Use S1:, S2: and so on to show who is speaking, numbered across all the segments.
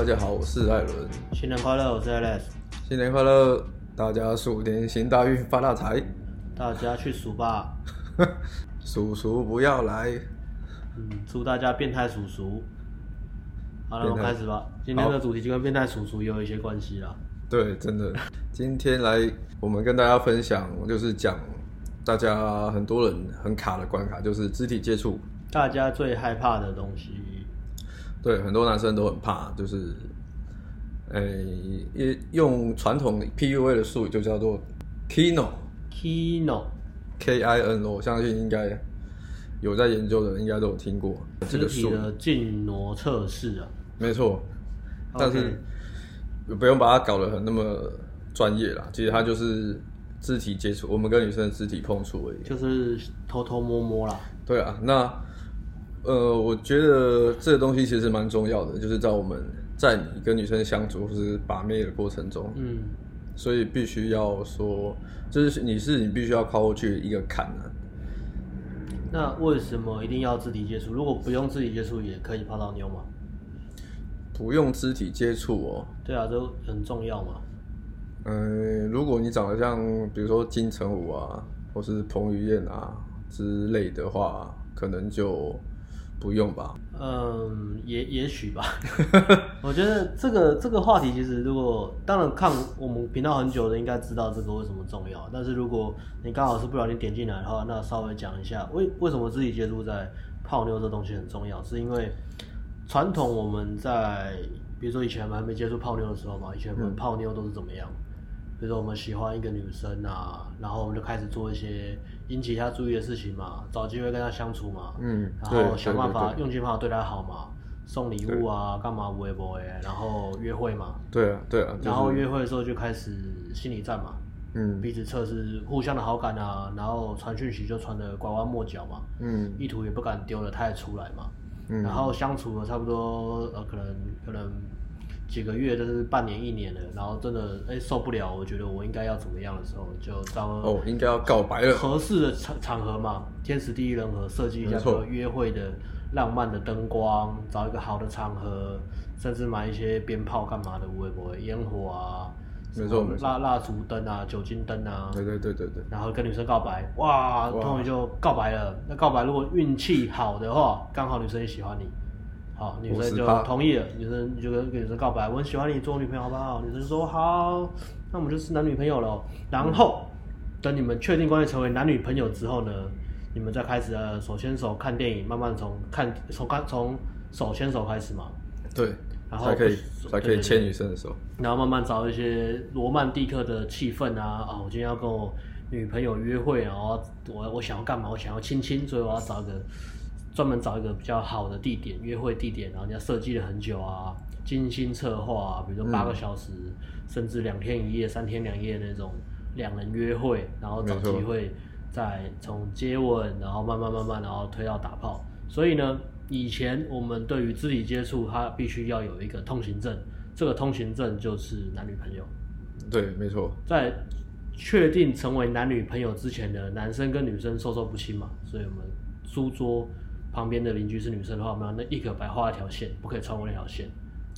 S1: 大家好，我是艾伦。
S2: 新年快乐，我是 Alex。
S1: 新年快乐，大家鼠年行大运，发大财。
S2: 大家去数吧，
S1: 叔叔不要来。
S2: 嗯，祝大家变态叔叔。好了，我们开始吧。今天的主题就跟变态叔叔有一些关系啦。
S1: 对，真的。今天来，我们跟大家分享，就是讲大家很多人很卡的关卡，就是肢体接触。
S2: 大家最害怕的东西。
S1: 对，很多男生都很怕，就是，诶，用传统 PUA 的术语就叫做 Kino，Kino，K I N O，我相信应该有在研究的人应该都有听过这个术语。
S2: 肢体的静挪测试啊，
S1: 没错，但是不用把它搞得很那么专业啦，其实它就是肢体接触，我们跟女生的肢体碰触而已，
S2: 就是偷偷摸摸啦。
S1: 对啊，那。呃，我觉得这个东西其实蛮重要的，就是在我们在你跟女生相处或是把妹的过程中，嗯，所以必须要说，就是你是你必须要跨过去一个坎啊。
S2: 那为什么一定要肢体接触？如果不用肢体接触也可以泡到妞吗？
S1: 不用肢体接触哦。
S2: 对啊，都很重要嘛。
S1: 嗯，如果你长得像，比如说金城武啊，或是彭于晏啊之类的话，可能就。不用吧？
S2: 嗯，也也许吧。我觉得这个这个话题其实，如果当然看我们频道很久的，应该知道这个为什么重要。但是如果你刚好是不小心点进来的话，那稍微讲一下为为什么自己接触在泡妞这东西很重要，是因为传统我们在比如说以前我们还没接触泡妞的时候嘛，以前我们泡妞都是怎么样？比如说我们喜欢一个女生啊，然后我们就开始做一些引起她注意的事情嘛，找机会跟她相处嘛，嗯，然后想办法用尽办法对她好嘛，送礼物啊，干嘛不会不会，然后约会嘛，
S1: 对啊对啊，
S2: 然后约会的时候就开始心理战嘛，嗯，彼此测试互相的好感啊，然后传讯息就传的拐弯抹角嘛，嗯，意图也不敢丢了，他也出来嘛，嗯，然后相处了差不多呃可能可能。几个月，就是半年、一年了，然后真的哎受不了，我觉得我应该要怎么样的时候，就找
S1: 哦，应该要告白了，
S2: 合适的场场合嘛，天时地利人和，设计一下个约会的浪漫的灯光，找一个好的场合，甚至买一些鞭炮干嘛的，会不会烟火啊？
S1: 没错，没错，
S2: 蜡蜡烛灯啊，酒精灯啊，
S1: 对对对对对，然
S2: 后跟女生告白，哇，终于就告白了。那告白如果运气好的话，刚好女生也喜欢你。好，女生就同意了。女生就跟跟女生告白，我很喜欢你，做我女朋友好不好？女生说好，那我们就是男女朋友了。然后、嗯、等你们确定关系成为男女朋友之后呢，你们再开始呃手牵手看电影，慢慢从看从看从手牵手开始嘛。
S1: 对，然后才可以才可以牵女生的手，
S2: 然后慢慢找一些罗曼蒂克的气氛啊啊！我今天要跟我女朋友约会，然后我我想要干嘛？我想要亲亲，所以我要找一个。专门找一个比较好的地点，约会地点，然后人家设计了很久啊，精心策划啊，比如说八个小时，嗯、甚至两天一夜、三天两夜那种两人约会，然后找机会再从接吻，然后慢慢慢慢，然后推到打炮。所以呢，以前我们对于肢体接触，它必须要有一个通行证，这个通行证就是男女朋友。
S1: 对，没错。
S2: 在确定成为男女朋友之前的男生跟女生授受不亲嘛，所以我们书桌。旁边的邻居是女生的话，我们要那立刻白画一条线，不可以超过那条线。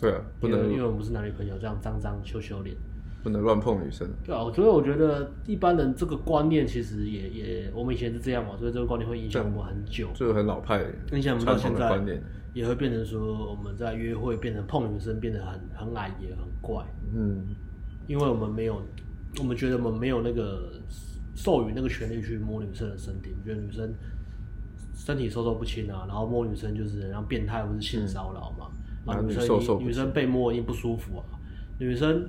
S1: 对啊，不能，
S2: 因为我们不是男女朋友，这样脏脏羞羞脸，
S1: 不能乱碰女生。
S2: 对啊，所以我觉得一般人这个观念其实也也，我们以前是这样嘛，所以这个观念会影响我们很久。
S1: 这个很老派，
S2: 影响我们到现在，也会变成说我们在约会变成碰女生变得很很矮也很怪。嗯，因为我们没有，我们觉得我们没有那个授予那个权利去摸女生的身体，我觉得女生。身体授受不亲啊，然后摸女生就是像变态或是性骚扰嘛。嗯、然后女生女生被摸一定不舒服啊。女生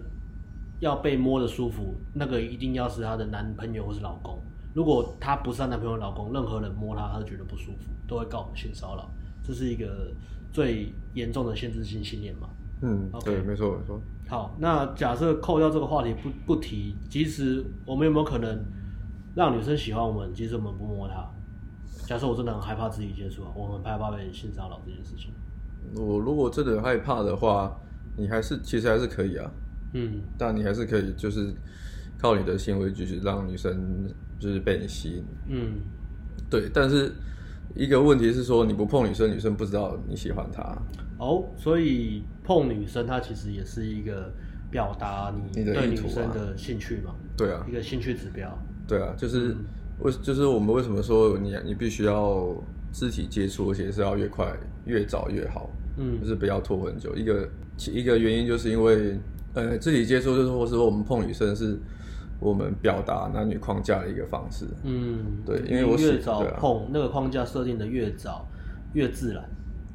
S2: 要被摸的舒服，那个一定要是她的男朋友或是老公。如果她不是她男朋友老公，任何人摸她，她都觉得不舒服，都会告我们性骚扰。这是一个最严重的限制性信念嘛。
S1: 嗯，Okay? 对，没错没错。
S2: 好，那假设扣掉这个话题不不提，即使我们有没有可能让女生喜欢我们，即使我们不摸她？假设我真的很害怕肢体接触啊，我很害怕被性骚扰这件事情。
S1: 我如果真的害怕的话，你还是其实还是可以啊。嗯。但你还是可以，就是靠你的行为举止让女生就是被你吸引。嗯。对，但是一个问题是说你不碰女生，女生不知道你喜欢她。
S2: 哦，所以碰女生，她其实也是一个表达你对女生的兴趣嘛？
S1: 对啊，
S2: 一个兴趣指标。
S1: 对啊，就是为、嗯、就是我们为什么说你你必须要肢体接触，而且是要越快越早越好，嗯，就是不要拖很久。一个一个原因就是因为呃肢体接触就是或是说我们碰女生是我们表达男女框架的一个方式，嗯，对，因为我
S2: 越早碰、啊、那个框架设定的越早越自然，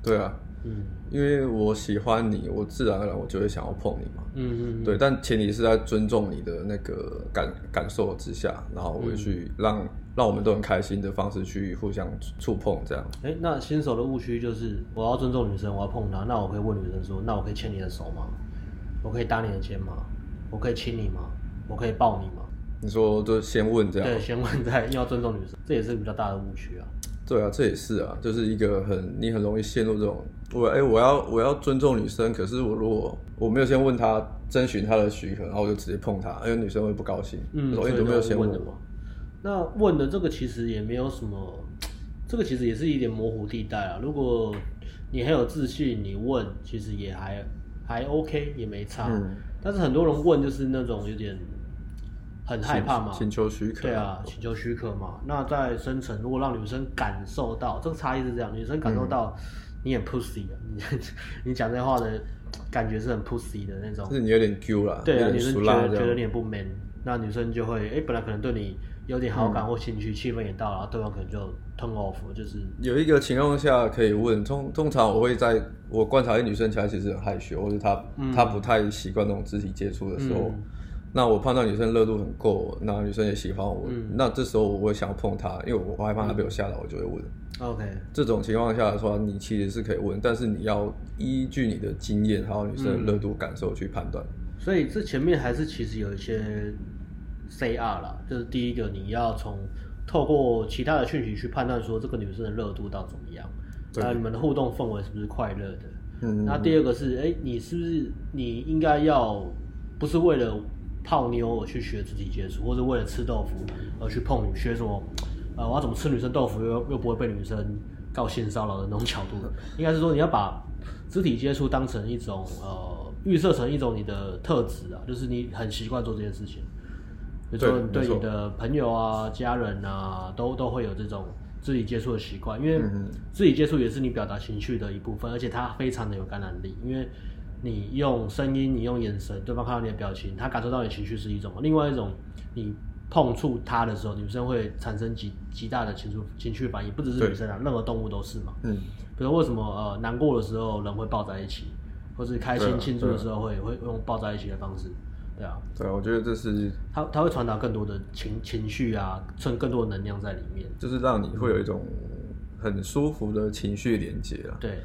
S1: 对啊。嗯，因为我喜欢你，我自然而然我就会想要碰你嘛。嗯嗯，嗯，对，但前提是在尊重你的那个感感受之下，然后我会去让、嗯、让我们都很开心的方式去互相触碰这样。
S2: 哎、欸，那新手的误区就是我要尊重女生，我要碰她，那我可以问女生说，那我可以牵你的手吗？我可以搭你的肩吗？我可以亲你吗？我可以抱你吗？
S1: 你说就先问这样？
S2: 对，先问再 要尊重女生，这也是比较大的误区啊。
S1: 对啊，这也是啊，就是一个很你很容易陷入这种我哎，我要我要尊重女生，可是我如果我没有先问她征询她的许可，然后我就直接碰她，因为女生会不高兴。嗯，所以都没有先问的嘛。
S2: 那问的这个其实也没有什么，这个其实也是一点模糊地带啊。如果你很有自信，你问其实也还还 OK，也没差。嗯。但是很多人问就是那种有点。很害怕嘛？
S1: 请求许可。
S2: 对啊，请求许可嘛。那在深层，如果让女生感受到这个差异是这样，女生感受到你很 pussy 啊，你 你讲这话的感觉是很 pussy 的那种。
S1: 是你有点 Q 啦。
S2: 对啊，女生觉得觉得你很不 man，那女生就会哎、欸，本来可能对你有点好感或兴趣，气、嗯、氛也到了，然后对方可能就 turn off，就是。
S1: 有一个情况下可以问，通通常我会在我观察一女生起来其实很害羞，或者她、嗯、她不太习惯那种肢体接触的时候。嗯那我判断女生热度很够，那女生也喜欢我，嗯、那这时候我会想要碰她，因为我害怕她被我吓到，我就会问。
S2: OK，
S1: 这种情况下的话，你其实是可以问，但是你要依据你的经验还有女生的热度感受去判断、嗯。
S2: 所以这前面还是其实有一些 CR 啦，就是第一个你要从透过其他的讯息去判断说这个女生的热度到怎么样，那你们的互动氛围是不是快乐的？嗯。那第二个是，哎、欸，你是不是你应该要不是为了。泡妞而去学肢体接触，或者为了吃豆腐而去碰女，学什么？呃，我要怎么吃女生豆腐又又不会被女生告性骚扰的那种角度？应该是说你要把肢体接触当成一种呃，预设成一种你的特质啊，就是你很习惯做这件事情。比如说你对你的朋友啊、家人啊，都都会有这种肢体接触的习惯，因为肢体接触也是你表达情绪的一部分，而且它非常的有感染力，因为。你用声音，你用眼神，对方看到你的表情，他感受到你情绪是一种；另外一种，你碰触他的时候，女生会产生极极大的情绪情绪反应，不只是女生啊，任何动物都是嘛。嗯。比如为什么呃难过的时候人会抱在一起，或是开心庆祝的时候会会用抱在一起的方式，对啊。
S1: 对啊，我觉得这是
S2: 他他会传达更多的情情绪啊，存更多的能量在里面，
S1: 就是让你会有一种很舒服的情绪连接啊。
S2: 对。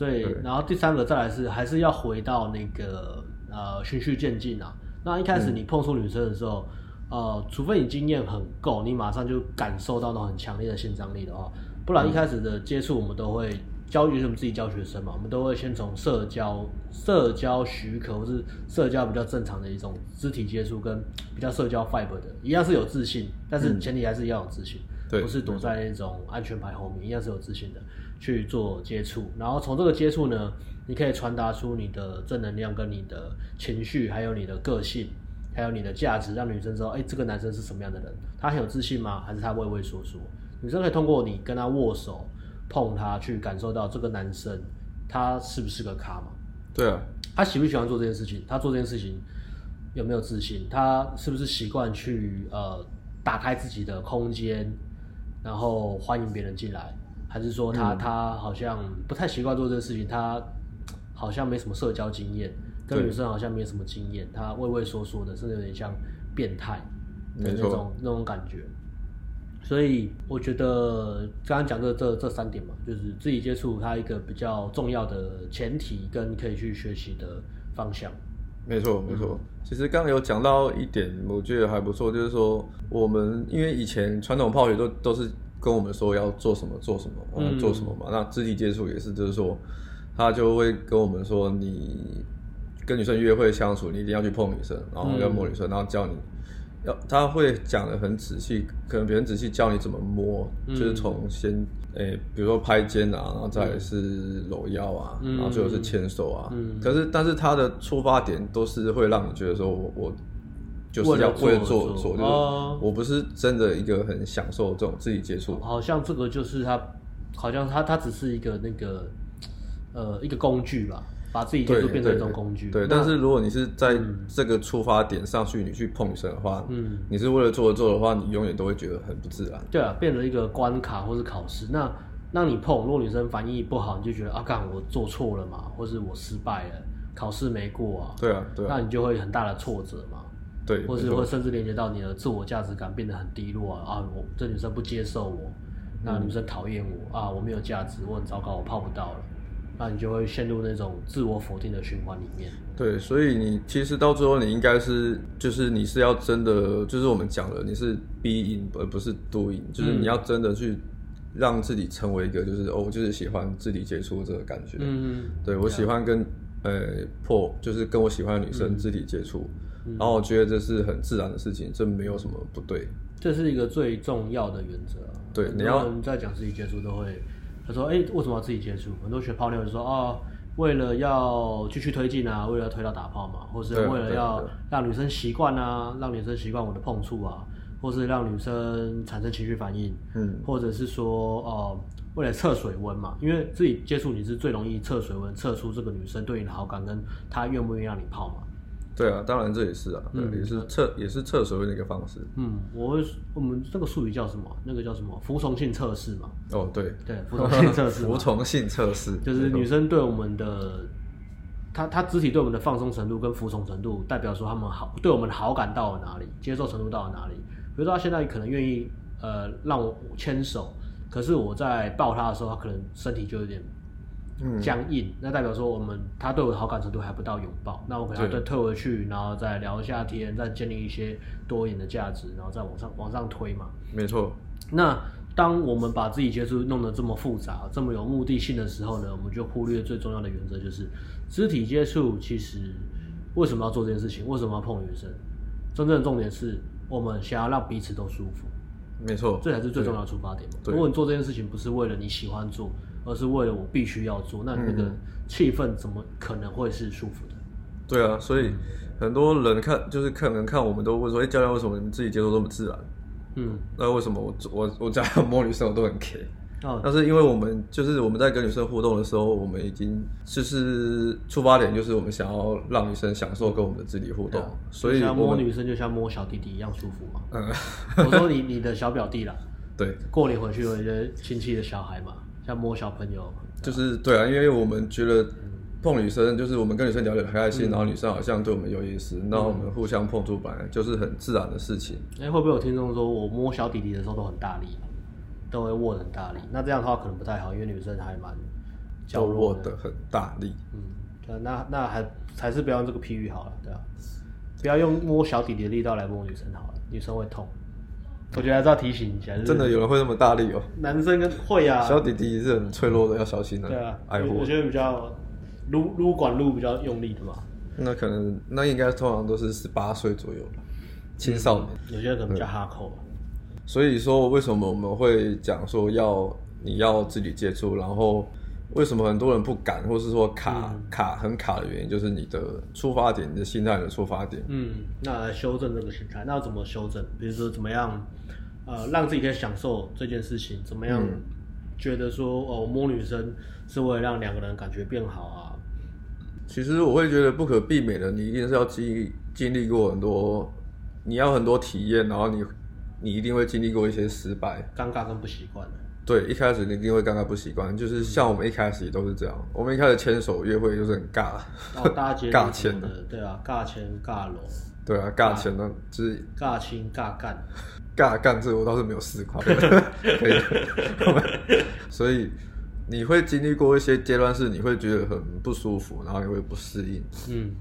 S2: 所以，然后第三个再来是，还是要回到那个呃循序渐进啊。那一开始你碰触女生的时候，嗯、呃，除非你经验很够，你马上就感受到那种很强烈的性张力的话，不然一开始的接触我们都会教，育是我们自己教学生嘛，我们都会先从社交、社交许可或是社交比较正常的一种肢体接触，跟比较社交 fiber 的，一样是有自信，但是前提还是要有自信，嗯、不是躲在那种安全牌后面，一样是有自信的。去做接触，然后从这个接触呢，你可以传达出你的正能量、跟你的情绪，还有你的个性，还有你的价值，让女生知道，哎，这个男生是什么样的人？他很有自信吗？还是他畏畏缩缩？女生可以通过你跟他握手、碰他，去感受到这个男生他是不是个咖嘛？
S1: 对啊，
S2: 他喜不喜欢做这件事情？他做这件事情有没有自信？他是不是习惯去呃打开自己的空间，然后欢迎别人进来？还是说他、嗯、他好像不太习惯做这个事情，他 好像没什么社交经验，跟女生好像没什么经验，他畏畏缩缩的，甚至有点像变态的那种那种感觉。所以我觉得刚刚讲的这这这三点嘛，就是自己接触它一个比较重要的前提跟可以去学习的方向。
S1: 没错没错，其实刚刚有讲到一点，我觉得还不错，就是说我们因为以前传统泡学都都是。跟我们说要做什么做什么，嗯，做什么嘛。那肢体接触也是，就是说，他就会跟我们说，你跟女生约会相处，你一定要去碰女生，然后要摸女生，然后教你要他会讲的很仔细，可能别人仔细教你怎么摸，嗯、就是从先诶、欸，比如说拍肩啊，然后再是搂腰啊，嗯、然后最后是牵手啊。嗯、可是，但是他的出发点都是会让你觉得说我，我就是要为了做做，就是我不是真的一个很享受这种自己接触。
S2: 好像这个就是他，好像他他只是一个那个呃一个工具吧。把自己接触变成一种工具。
S1: 对，但是如果你是在这个出发点上去，你去碰女生的话，嗯，你是为了做而做的话，你永远都会觉得很不自然。
S2: 对啊，变成一个关卡或是考试。那让你碰，如果女生反应不好，你就觉得啊，干我做错了嘛，或是我失败了，考试没过啊。
S1: 对啊，对啊。
S2: 那你就会很大的挫折嘛。
S1: 对。
S2: 或是会甚至连接到你的自我价值感变得很低落啊啊！我这女生不接受我，那女生讨厌我啊，我没有价值，我很糟糕，我泡不到了。那你就会陷入那种自我否定的循环里面。
S1: 对，所以你其实到最后，你应该是，就是你是要真的，就是我们讲了，你是 being 而不是 doing，就是你要真的去让自己成为一个，就是哦，我就是喜欢肢体接触这个感觉。嗯，对，我喜欢跟呃破，就是跟我喜欢的女生肢体接触，嗯，然后我觉得这是很自然的事情，这没有什么不对。
S2: 这是一个最重要的原则。
S1: 对，你要
S2: 在讲自己接触都会。他说：“哎、欸，为什么要自己接触？很多学泡妞就说哦，为了要继续推进啊，为了要推到打炮嘛，或是为了要让女生习惯啊，让女生习惯我的碰触啊，或是让女生产生情绪反应，嗯，或者是说哦、呃，为了测水温嘛，因为自己接触你是最容易测水温，测出这个女生对你的好感跟她愿不愿意让你泡嘛。”
S1: 对啊，当然这也是啊，对，也是测也是测所谓的一个方式。
S2: 嗯，我会我们这个术语叫什么？那个叫什么？服从性测试嘛。
S1: 哦，对
S2: 对，服从性测试。
S1: 服从性测试
S2: 就是女生对我们的，她她肢体对我们的放松程度跟服从程度，代表说她们好对我们的好感到了哪里，接受程度到了哪里。比如说她现在可能愿意呃让我牵手，可是我在抱她的时候，她可能身体就有点。僵硬，那代表说我们他对我的好感程度还不到拥抱，那我可能要再退回去，然后再聊一下天，再建立一些多一点的价值，然后再往上往上推嘛。
S1: 没错。
S2: 那当我们把自己接触弄得这么复杂、这么有目的性的时候呢，我们就忽略最重要的原则，就是肢体接触其实为什么要做这件事情？为什么要碰女生？真正的重点是我们想要让彼此都舒服。
S1: 没错，
S2: 这才是最重要的出发点。如果你做这件事情不是为了你喜欢做。而是为了我必须要做，那那个气氛怎么可能会是舒服的？
S1: 对啊，所以很多人看就是可能看我们都会说，哎、欸，教练为什么你们自己接触这么自然？嗯，那为什么我我我这样摸女生我都很 care？哦，但是因为我们就是我们在跟女生互动的时候，我们已经就是出发点就是我们想要让女生享受跟我们的肢体互动，嗯、所以
S2: 摸女生就像摸小弟弟一样舒服嘛。嗯，我说你你的小表弟啦，
S1: 对，
S2: 过年回去有一些亲戚的小孩嘛。像摸小朋友，
S1: 就是对啊，因为我们觉得碰女生，就是我们跟女生聊得很开心，嗯、然后女生好像对我们有意思，那、嗯、我们互相碰触，本来就是很自然的事情。
S2: 哎、欸，会不会有听众说我摸小弟弟的时候都很大力，都会握得很大力？那这样的话可能不太好，因为女生还蛮娇弱的，
S1: 很大力。
S2: 嗯，对，那那还还是不要用这个譬喻好了，对啊，不要用摸小弟弟的力道来摸女生好了，女生会痛。我觉得还是要提醒一下，
S1: 真的有人会那么大力哦？
S2: 男生跟会啊，
S1: 小弟弟是很脆弱的，要小心的。
S2: 对啊，爱护我觉得比较撸撸管撸比较用力的嘛。
S1: 那可能那应该通常都是十八岁左右吧，青少年。
S2: 有些人可能比较哈扣。
S1: 所以说，为什么我们会讲说要你要自己接触，然后为什么很多人不敢，或是说卡卡很卡的原因，就是你的出发点，你的心态的出发点。
S2: 嗯，那来修正这个心态，那要怎么修正？比如说怎么样？呃，让自己可以享受这件事情，怎么样？觉得说，嗯、哦，摸女生是为了让两个人感觉变好啊。
S1: 其实我会觉得不可避免的，你一定是要经经历过很多，你要很多体验，然后你你一定会经历过一些失败，
S2: 尴尬跟不习惯。
S1: 对，一开始你一定会尴尬不习惯，就是像我们一开始也都是这样，我们一开始牵手约会就是很尬，
S2: 哦，大家 尬牵的，对啊，尬牵尬搂，
S1: 对啊，尬钱呢就是
S2: 尬亲尬干。
S1: 尬干这个我倒是没有试过，可以。所以你会经历过一些阶段，是你会觉得很不舒服，然后你会不适应。嗯，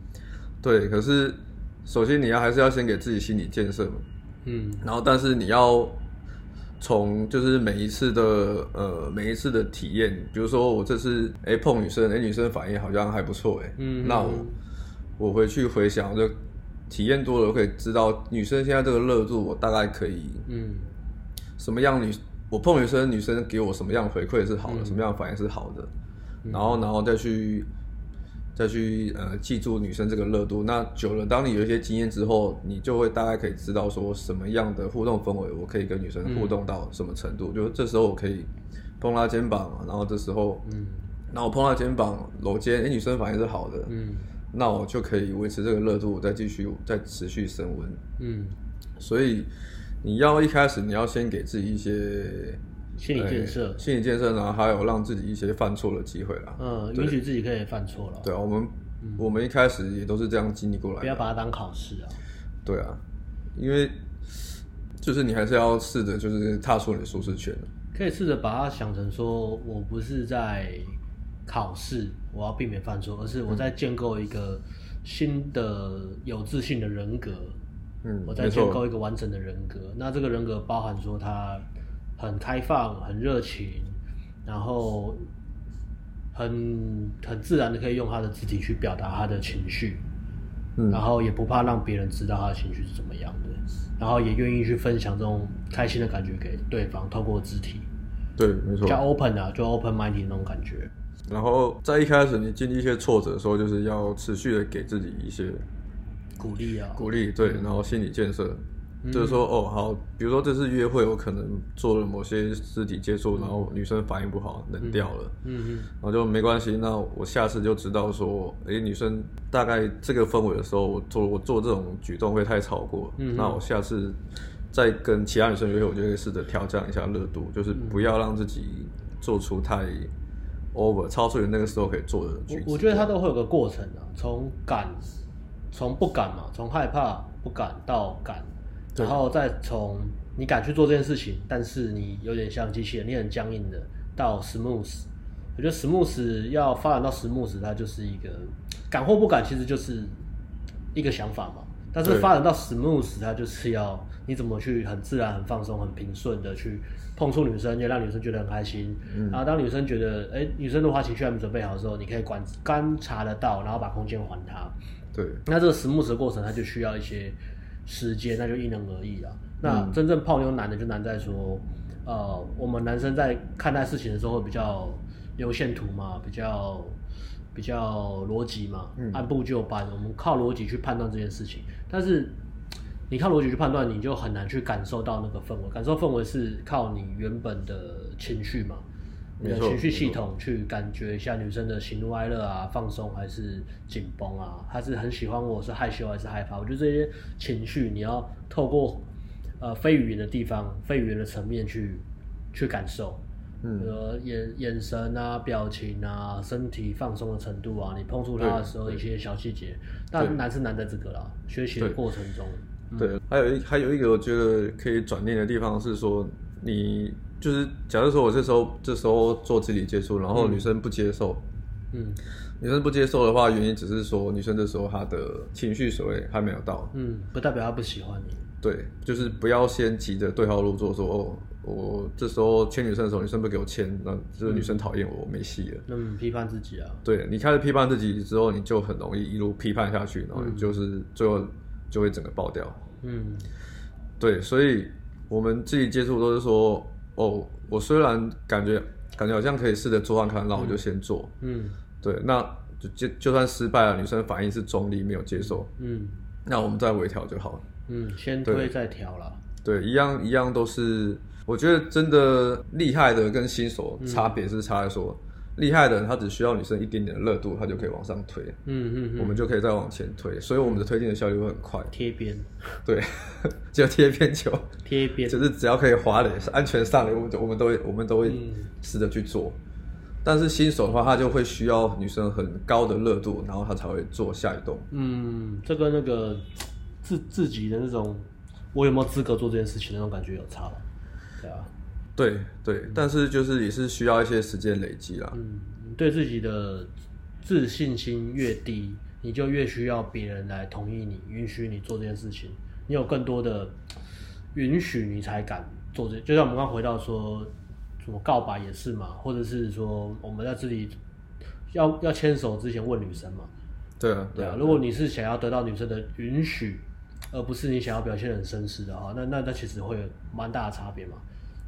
S1: 对。可是首先你要还是要先给自己心理建设嘛。嗯。然后，但是你要从就是每一次的呃每一次的体验，比如说我这次哎碰女生，哎女生反应好像还不错哎。嗯。那我我回去回想就。体验多了，我可以知道女生现在这个热度，我大概可以，嗯，什么样女我碰女生，女生给我什么样回馈是好的，嗯、什么样反应是好的，嗯、然后然后再去再去呃记住女生这个热度。那久了，当你有一些经验之后，你就会大概可以知道说什么样的互动氛围，我可以跟女生互动到什么程度。嗯、就这时候我可以碰她肩膀，然后这时候，嗯，然后我碰她肩膀搂肩，哎，女生反应是好的，嗯。那我就可以维持这个热度，再继续再持续升温。嗯，所以你要一开始你要先给自己一些
S2: 心理建设，
S1: 心理建设，然后还有让自己一些犯错的机会啦。
S2: 嗯，允许自己可以犯错了。
S1: 对啊，我们、嗯、我们一开始也都是这样经历过来。
S2: 不要把它当考试啊。
S1: 对啊，因为就是你还是要试着就是踏出你的舒适圈。
S2: 可以试着把它想成说，我不是在。考试，我要避免犯错，而是我在建构一个新的有自信的人格。嗯，我在建构一个完整的人格。嗯、那这个人格包含说他很开放、很热情，然后很很自然的可以用他的肢体去表达他的情绪，嗯，然后也不怕让别人知道他的情绪是怎么样的，然后也愿意去分享这种开心的感觉给对方，透过肢体。
S1: 对，没错，
S2: 叫 open 啊，就 open minded 那种感觉。
S1: 然后在一开始你经历一些挫折的时候，就是要持续的给自己一些
S2: 鼓励啊，
S1: 鼓励，对，然后心理建设，嗯、就是说哦好，比如说这次约会我可能做了某些肢体接触，嗯、然后女生反应不好，冷掉了，嗯嗯，然后就没关系，那我下次就知道说，哎，女生大概这个氛围的时候，我做我做这种举动会太超过，嗯，那我下次再跟其他女生约会，我就会试着调降一下热度，就是不要让自己做出太。Over 超出你那个时候可以做的
S2: 我我觉得它都会有个过程啊，从敢，从不敢嘛，从害怕不敢到敢，然后再从你敢去做这件事情，但是你有点像机器人，你很僵硬的，到 smooth。我觉得 smooth 要发展到 smooth，它就是一个敢或不敢，其实就是一个想法嘛。但是发展到 smooth，它就是要你怎么去很自然、很放松、很平顺的去碰触女生，也让女生觉得很开心。嗯、然后当女生觉得，哎、欸，女生的话情绪还没准备好的时候，你可以观观察得到，然后把空间还她。
S1: 对。
S2: 那这个 smooth 的过程，它就需要一些时间，那就因人而异啊。那真正泡妞难的就难在说，呃，我们男生在看待事情的时候会比较有线图嘛，比较。比较逻辑嘛，按部就班，我们靠逻辑去判断这件事情。但是你靠逻辑去判断，你就很难去感受到那个氛围。感受氛围是靠你原本的情绪嘛，你的情绪系统去感觉一下女生的喜怒哀乐啊，放松还是紧绷啊，她是很喜欢我，是害羞还是害怕？我觉得这些情绪你要透过呃非语言的地方、非语言的层面去去感受。嗯，眼眼神啊，表情啊，身体放松的程度啊，你碰触他的时候一些小细节，但难是难在这个啦，学习的过程中。
S1: 对，嗯、对，还有一还有一个我觉得可以转念的地方是说，你就是假如说我这时候这时候做肢体接触，然后女生不接受，嗯，女生不接受的话，原因只是说女生这时候她的情绪所谓还没有到，
S2: 嗯，不代表她不喜欢你。
S1: 对，就是不要先急着对号入座，说哦。我这时候牵女生的时候，女生不给我牵，那这个女生讨厌我，嗯、没戏了。
S2: 嗯，批判自己啊。
S1: 对，你开始批判自己之后，你就很容易一路批判下去，然后就是最后就会整个爆掉。嗯，对，所以我们自己接触都是说，哦，我虽然感觉感觉好像可以试着做看看，那我就先做。嗯，对，那就就就算失败了，女生反应是中立，没有接受。嗯，那我们再微调就好了。
S2: 嗯，先推再调了。
S1: 对，一样一样都是。我觉得真的厉害的跟新手差别是差在说，嗯、厉害的人他只需要女生一点点的热度，他就可以往上推。嗯嗯，我们就可以再往前推，所以我们的推进的效率会很快。
S2: 贴边，
S1: 对，就贴边球，
S2: 贴边，
S1: 就是只要可以滑垒，是安全上垒，我们我们都会我们都会试着去做。嗯、但是新手的话，他就会需要女生很高的热度，然后他才会做下一动。
S2: 嗯，这跟那个自自己的那种，我有没有资格做这件事情那种感觉有差吧？对啊，
S1: 对对，但是就是也是需要一些时间累积啦。
S2: 嗯，对自己的自信心越低，你就越需要别人来同意你、允许你做这件事情。你有更多的允许，你才敢做这。就像我们刚回到说，什么告白也是嘛，或者是说我们在这里要要牵手之前问女生嘛。
S1: 对啊，
S2: 对啊。如果你是想要得到女生的允许，而不是你想要表现很绅士的话，那那那其实会有蛮大的差别嘛。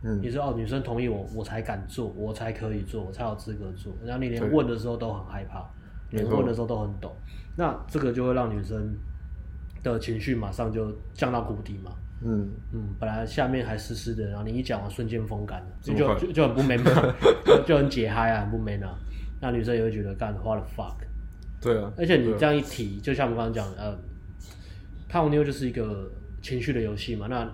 S2: 嗯，你说哦，女生同意我，我才敢做，我才可以做，我才有资格做。然后你连问的时候都很害怕，连问的时候都很抖，那这个就会让女生的情绪马上就降到谷底嘛。嗯嗯，本来下面还湿湿的，然后你一讲完，瞬间风干了，就就就很不 man 嘛，就就很解嗨啊，很不 man 啊。那女生也会觉得干 what the fuck。
S1: 对啊。
S2: 而且你这样一提，就像我们刚刚讲的，呃，泡妞就是一个情绪的游戏嘛。那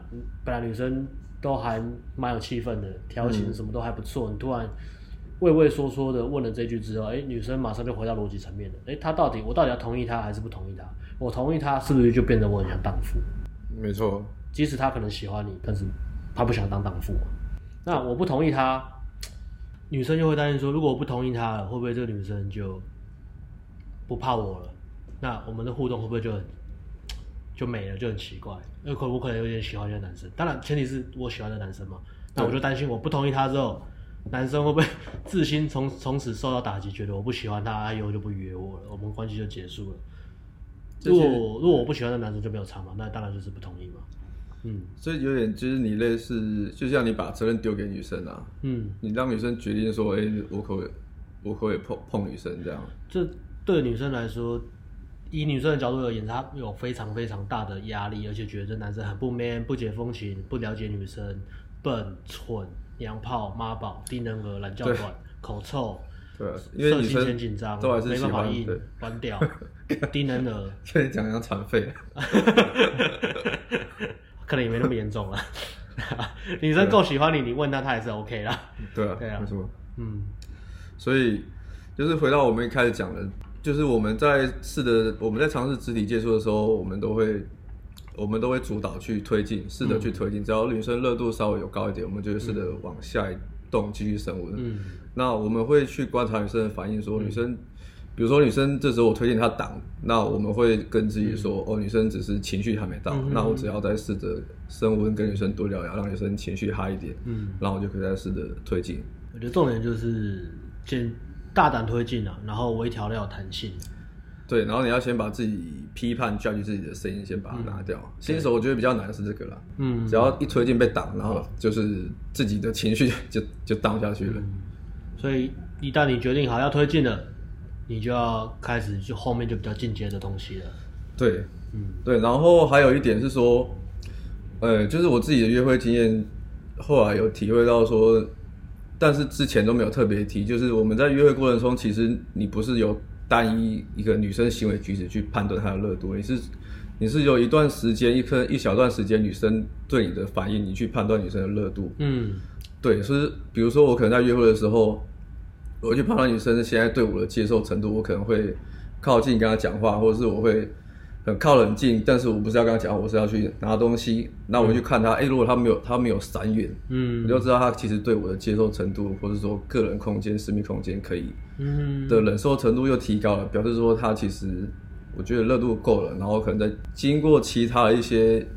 S2: 本来女生。都还蛮有气氛的，调情什么都还不错。嗯、你突然畏畏缩缩的问了这句之后，哎、欸，女生马上就回到逻辑层面了。哎、欸，她到底我到底要同意她还是不同意她？我同意她，是不是就变得我很像荡妇？
S1: 没错，
S2: 即使她可能喜欢你，但是她不想当荡妇。那我不同意她，女生就会担心说，如果我不同意她了，会不会这个女生就不怕我了？那我们的互动会不会就很？就没了，就很奇怪。那可我可能有点喜欢这个男生，当然前提是我喜欢的男生嘛。那我就担心，我不同意他之后，男生会不会 自心从从此受到打击，觉得我不喜欢他，他以后就不约我了，我们关系就结束了。如果如果我不喜欢的男生就没有差嘛，那当然就是不同意嘛。嗯，
S1: 所以有点就是你类似，就像你把责任丢给女生啊，嗯，你让女生决定说，哎、欸，我可我可不可以碰碰女生这样。
S2: 这对女生来说。以女生的角度而言，她有非常非常大的压力，而且觉得这男生很不 man、不解风情、不了解女生、笨、蠢、娘炮、妈宝、低能儿、懒教官、口臭，
S1: 对，因为女生
S2: 很紧张，
S1: 都还是
S2: 没办法硬，关掉，低能儿，
S1: 跟你讲讲残废，
S2: 可能也没那么严重了。女生够喜欢你，你问她，她也是 OK 啦。
S1: 对啊，对啊，没错，嗯，所以就是回到我们一开始讲的。就是我们在试的，我们在尝试肢体接触的时候，我们都会，我们都会主导去推进，试着去推进。只要女生热度稍微有高一点，我们就会试着往下一动继续升温。嗯，那我们会去观察女生的反应，说女生，比如说女生这时候我推荐她挡，那我们会跟自己说，哦，女生只是情绪还没到，那我只要再试着升温，跟女生多聊聊，让女生情绪嗨一点，嗯，然后我就可以再试着推进。
S2: 我觉得重点就是先。大胆推进啊，然后微调要有弹性。
S1: 对，然后你要先把自己批判、judge 自己的声音先把它拿掉。嗯、新手我觉得比较难的是这个啦。嗯，只要一推进被挡，然后就是自己的情绪 就就荡下去了。嗯、所以
S2: 一旦你决定好要推进了，你就要开始就后面就比较进阶的东西了。
S1: 对，嗯，对。然后还有一点是说，呃，就是我自己的约会经验，后来有体会到说。但是之前都没有特别提，就是我们在约会过程中，其实你不是由单一一个女生行为举止去判断她的热度，你是你是有一段时间，一分一小段时间女生对你的反应，你去判断女生的热度。嗯，对，所以比如说我可能在约会的时候，我去判断女生现在对我的接受程度，我可能会靠近跟她讲话，或者是我会。很靠冷静，但是我不是要跟他讲，我是要去拿东西。那我就看他，哎、嗯欸，如果他没有他没有闪远，嗯，我就知道他其实对我的接受程度，或者说个人空间、私密空间可以，嗯，的忍受程度又提高了，表示说他其实我觉得热度够了，然后可能在经过其他的一些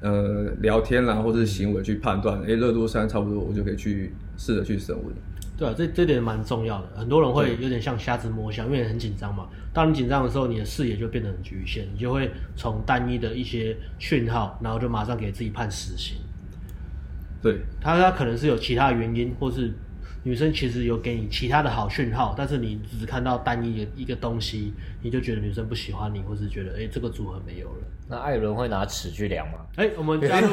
S1: 呃聊天啦或者是行为去判断，哎、欸，热度现在差不多，我就可以去试着去升温。
S2: 对啊，这这点蛮重要的。很多人会有点像瞎子摸象，因为很紧张嘛。当你紧张的时候，你的视野就变得很局限，你就会从单一的一些讯号，然后就马上给自己判死刑。
S1: 对，
S2: 他他可能是有其他原因，或是女生其实有给你其他的好讯号，但是你只看到单一的一个东西，你就觉得女生不喜欢你，或是觉得哎这个组合没有了。
S3: 那艾伦会拿尺去量吗？
S2: 哎，我们 加入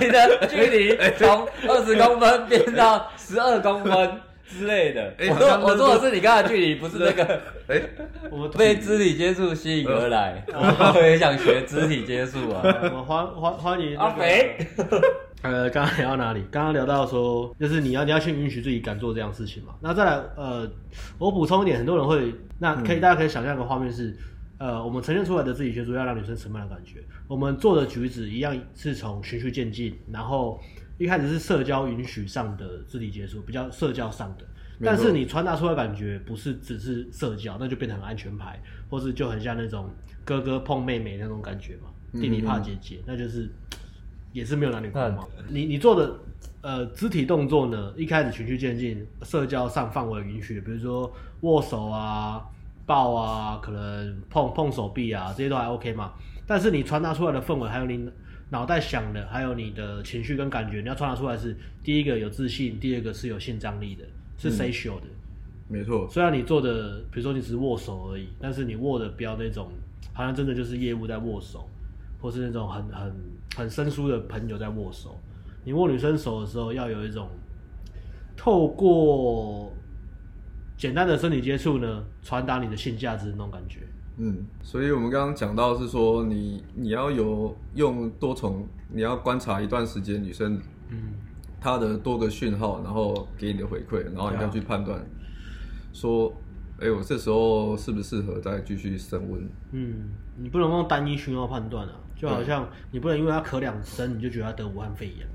S2: 你
S3: 的距离从二十公分变到十二公分。之类的，欸、我说我说的是你刚才距离，不是那个，哎、欸，我们被肢体接触吸引而来，我也想学肢体接触啊。
S2: 我们欢欢欢迎阿肥。呃，刚刚聊到哪里？刚刚聊到说，就是你要你要先允许自己敢做这样事情嘛。那再来，呃，我补充一点，很多人会，那可以、嗯、大家可以想象一个画面是，呃，我们呈现出来的肢体接触要让女生什么样的感觉？我们做的举止一样是从循序渐进，然后。一开始是社交允许上的肢体接触，比较社交上的，但是你传达出来的感觉不是只是社交，那就变成安全牌，或是就很像那种哥哥碰妹妹那种感觉嘛，弟弟怕姐姐，那就是 也是没有男女朋友嘛。嗯、你你做的呃肢体动作呢，一开始循序渐进，社交上范围允许的，比如说握手啊，抱啊，可能碰碰手臂啊，这些都还 OK 嘛。但是你传达出来的氛围，还有你脑袋想的，还有你的情绪跟感觉，你要传达出来是第一个有自信，第二个是有性张力的，是 sexual 的。
S1: 没错。
S2: 虽然你做的，比如说你只是握手而已，但是你握的不要那种，好像真的就是业务在握手，或是那种很很很生疏的朋友在握手。你握女生手的时候，要有一种透过简单的身体接触呢，传达你的性价值的那种感觉。
S1: 嗯，所以我们刚刚讲到是说你，你你要有用多重，你要观察一段时间女生，嗯，她的多个讯号，然后给你的回馈，然后你要去判断，说，哎，我这时候适不适合再继续升温？
S2: 嗯，你不能用单一讯号判断啊，就好像你不能因为她咳两声，你就觉得她得武汉肺炎。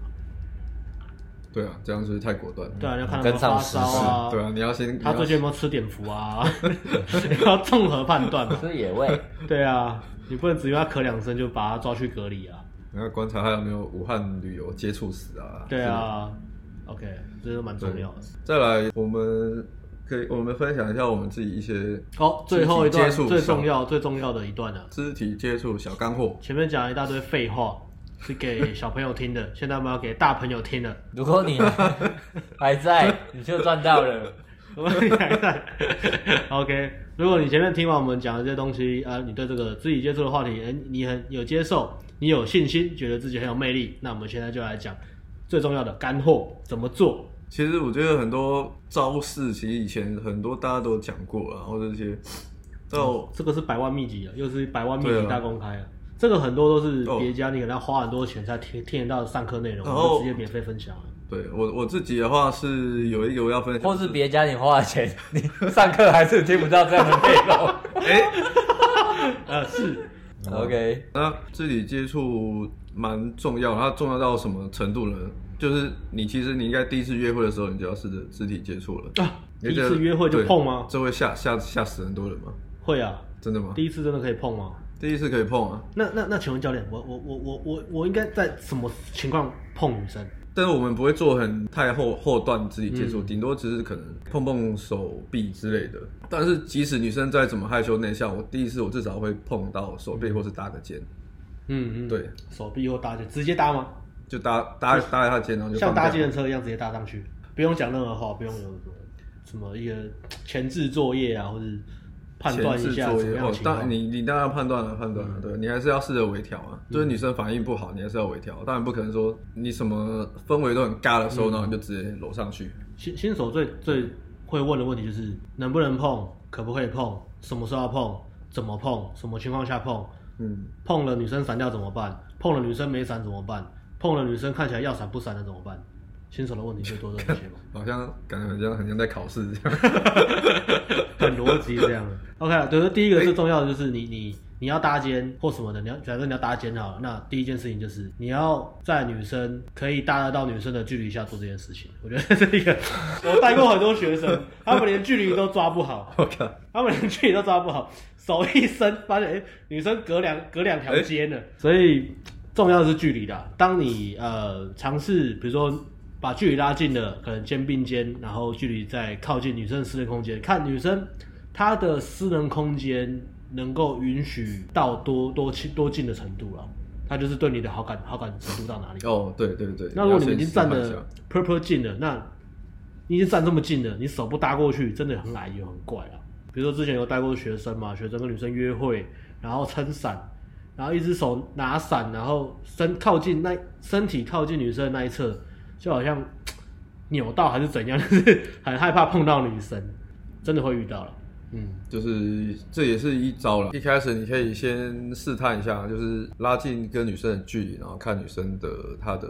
S1: 对啊，这样是太果断。
S2: 对啊，要看他发烧啊。
S1: 对啊，你要先。
S2: 他最近有没有吃碘伏啊？你 要综合判断嘛。
S3: 吃野味。
S2: 对啊，你不能只因为他咳两声就把他抓去隔离啊。
S1: 你要观察他有没有武汉旅游接触史啊。
S2: 对啊。OK，这是蛮重要的。
S1: 再来，我们可以我们分享一下我们自己一些
S2: 哦，最后一段最重要最重要的一段了。
S1: 肢体接触小干货。
S2: 前面讲了一大堆废话。是给小朋友听的，现在我们要给大朋友听了。
S3: 如果你 还在，你就赚到了。
S2: 如果你还在，OK。如果你前面听完我们讲的这些东西啊，你对这个肢体接触的话题，哎，你很有接受，你有信心，觉得自己很有魅力，那我们现在就来讲最重要的干货怎么做。
S1: 其实我觉得很多招式，其实以前很多大家都讲过了，或者这些，
S2: 哦，这个是百万秘籍啊，又是百万秘籍大公开啊。这个很多都是别家，你可能要花很多钱才听听得到的上课内容，然后直接免费分享。
S1: 对我我自己的话是有一个我要分享，
S3: 或是别家你花了钱，你上课还是听不到这样的内容。
S2: 哎，呃是
S3: ，OK。
S1: 那肢体接触蛮重要，它重要到什么程度呢？就是你其实你应该第一次约会的时候，你就要试着肢体接触了。啊，
S2: 第一次约会就碰吗？
S1: 这会吓吓吓死很多人吗？
S2: 会啊，
S1: 真的吗？
S2: 第一次真的可以碰吗？
S1: 第一次可以碰啊？
S2: 那那那，请问教练，我我我我我我应该在什么情况碰女生？
S1: 但是我们不会做很太后后段肢体接触，顶、嗯、多只是可能碰碰手臂之类的。但是即使女生再怎么害羞内向，我第一次我至少会碰到手臂或是搭个肩。嗯嗯，对，
S2: 手臂或搭肩，直接搭吗？
S1: 就搭搭搭在她肩上，就
S2: 像搭计程车一样直接搭上去，不用讲任何话，不用有什么一个前置作业啊，或者。判断一下，哦，当然你你当然要判断了，判断了，对，你还是要试着微调啊。就是女生反应不好，你还是要微调。当然不可能说你什么氛围都很尬的时候，然后你就直接搂上去。新新手最最会问的问题就是能不能碰，可不可以碰，什么时候要碰，怎么碰，什么情况下碰。嗯，碰了女生闪掉怎么办？碰了女生没闪怎么办？碰了女生看起来要闪不闪的怎么办？新手的问题最多这些吗？
S1: 好像感觉很像很像在考试这样，
S2: 很逻辑这样。OK，就是，第一个最重要的就是你你你要搭肩或什么的，你要假设你要搭肩好了，那第一件事情就是你要在女生可以搭得到女生的距离下做这件事情。我觉得这一个，我带过很多学生，他们连距离都抓不好。OK，他们连距离都抓不好，手一伸发现哎，女生隔两隔两条肩了。所以重要的是距离的。当你呃尝试，比如说。把距离拉近了，可能肩并肩，然后距离再靠近女生的私人空间，看女生她的私人空间能够允许到多多近多近的程度了，她就是对你的好感好感程度到哪里？
S1: 哦，对对对。
S2: 那如果你们已经站的 purple 近了，那你已经站这么近了，你手不搭过去，真的很矮又很怪啊。比如说之前有带过学生嘛，学生跟女生约会，然后撑伞，然后一只手拿伞，然后身靠近那身体靠近女生的那一侧。就好像 扭到还是怎样，就是很害怕碰到女生，真的会遇到了。
S1: 嗯，就是这也是一招了。一开始你可以先试探一下，就是拉近跟女生的距离，然后看女生的她的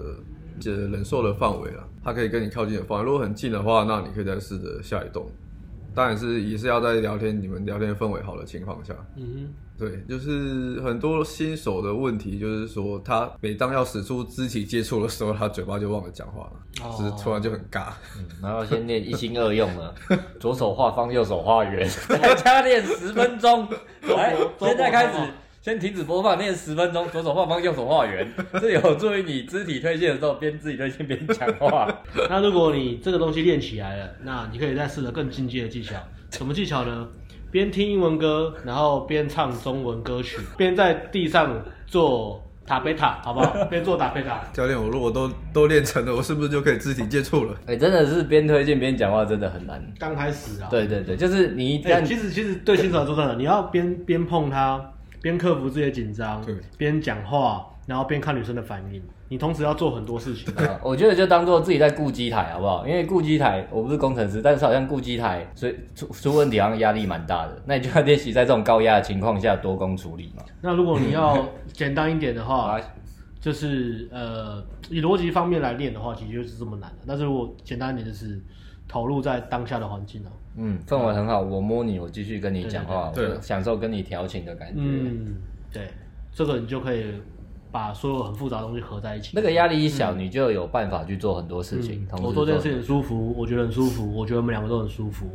S1: 这忍受的范围了。她可以跟你靠近的范围，如果很近的话，那你可以再试着下一动。当然是也是要在聊天，你们聊天氛围好的情况下。嗯哼，对，就是很多新手的问题，就是说他每当要使出肢体接触的时候，他嘴巴就忘了讲话了，哦、就是突然就很尬。
S3: 嗯，然后先练一心二用了，左手画方，右手画圆，再加练十分钟。来，现在开始。先停止播放，练十分钟，左手画方，右手画圆，这有助于你肢体推进的时候边肢体推进边讲话。
S2: 那如果你这个东西练起来了，那你可以再试着更进阶的技巧。什么技巧呢？边听英文歌，然后边唱中文歌曲，边在地上做塔贝塔，好不好？边做塔贝塔。
S1: 教练，我如果都都练成了，我是不是就可以肢体接触了？
S3: 哎、欸，真的是边推进边讲话，真的很难。
S2: 刚开始啊。
S3: 对对对，就是你一、
S2: 欸。其实其实对新手来说真的，你要边边碰它，边克服自己的紧张，边讲话，然后边看女生的反应。你同时要做很多事情，
S3: 我觉得就当做自己在顾机台，好不好？因为顾机台，我不是工程师，但是好像顾机台，所以出出问题好像压力蛮大的。那你就要练习在这种高压的情况下多工处理嘛。
S2: 那如果你要简单一点的话，就是呃，以逻辑方面来练的话，其实就是这么难的。但是如果简单一点，就是投入在当下的环境啊。
S3: 嗯，氛围很好，我摸你，我继续跟你讲话，
S1: 对，对，对，对，
S3: 享受跟你调情的感觉。
S2: 嗯，对，这个你就可以。把所有很复杂的东西合在一起，
S3: 那个压力一小，嗯，你就有办法去做很多事情。
S2: 嗯、我做这件事情很舒服，我觉得很舒服，我觉得我们两个都很舒服。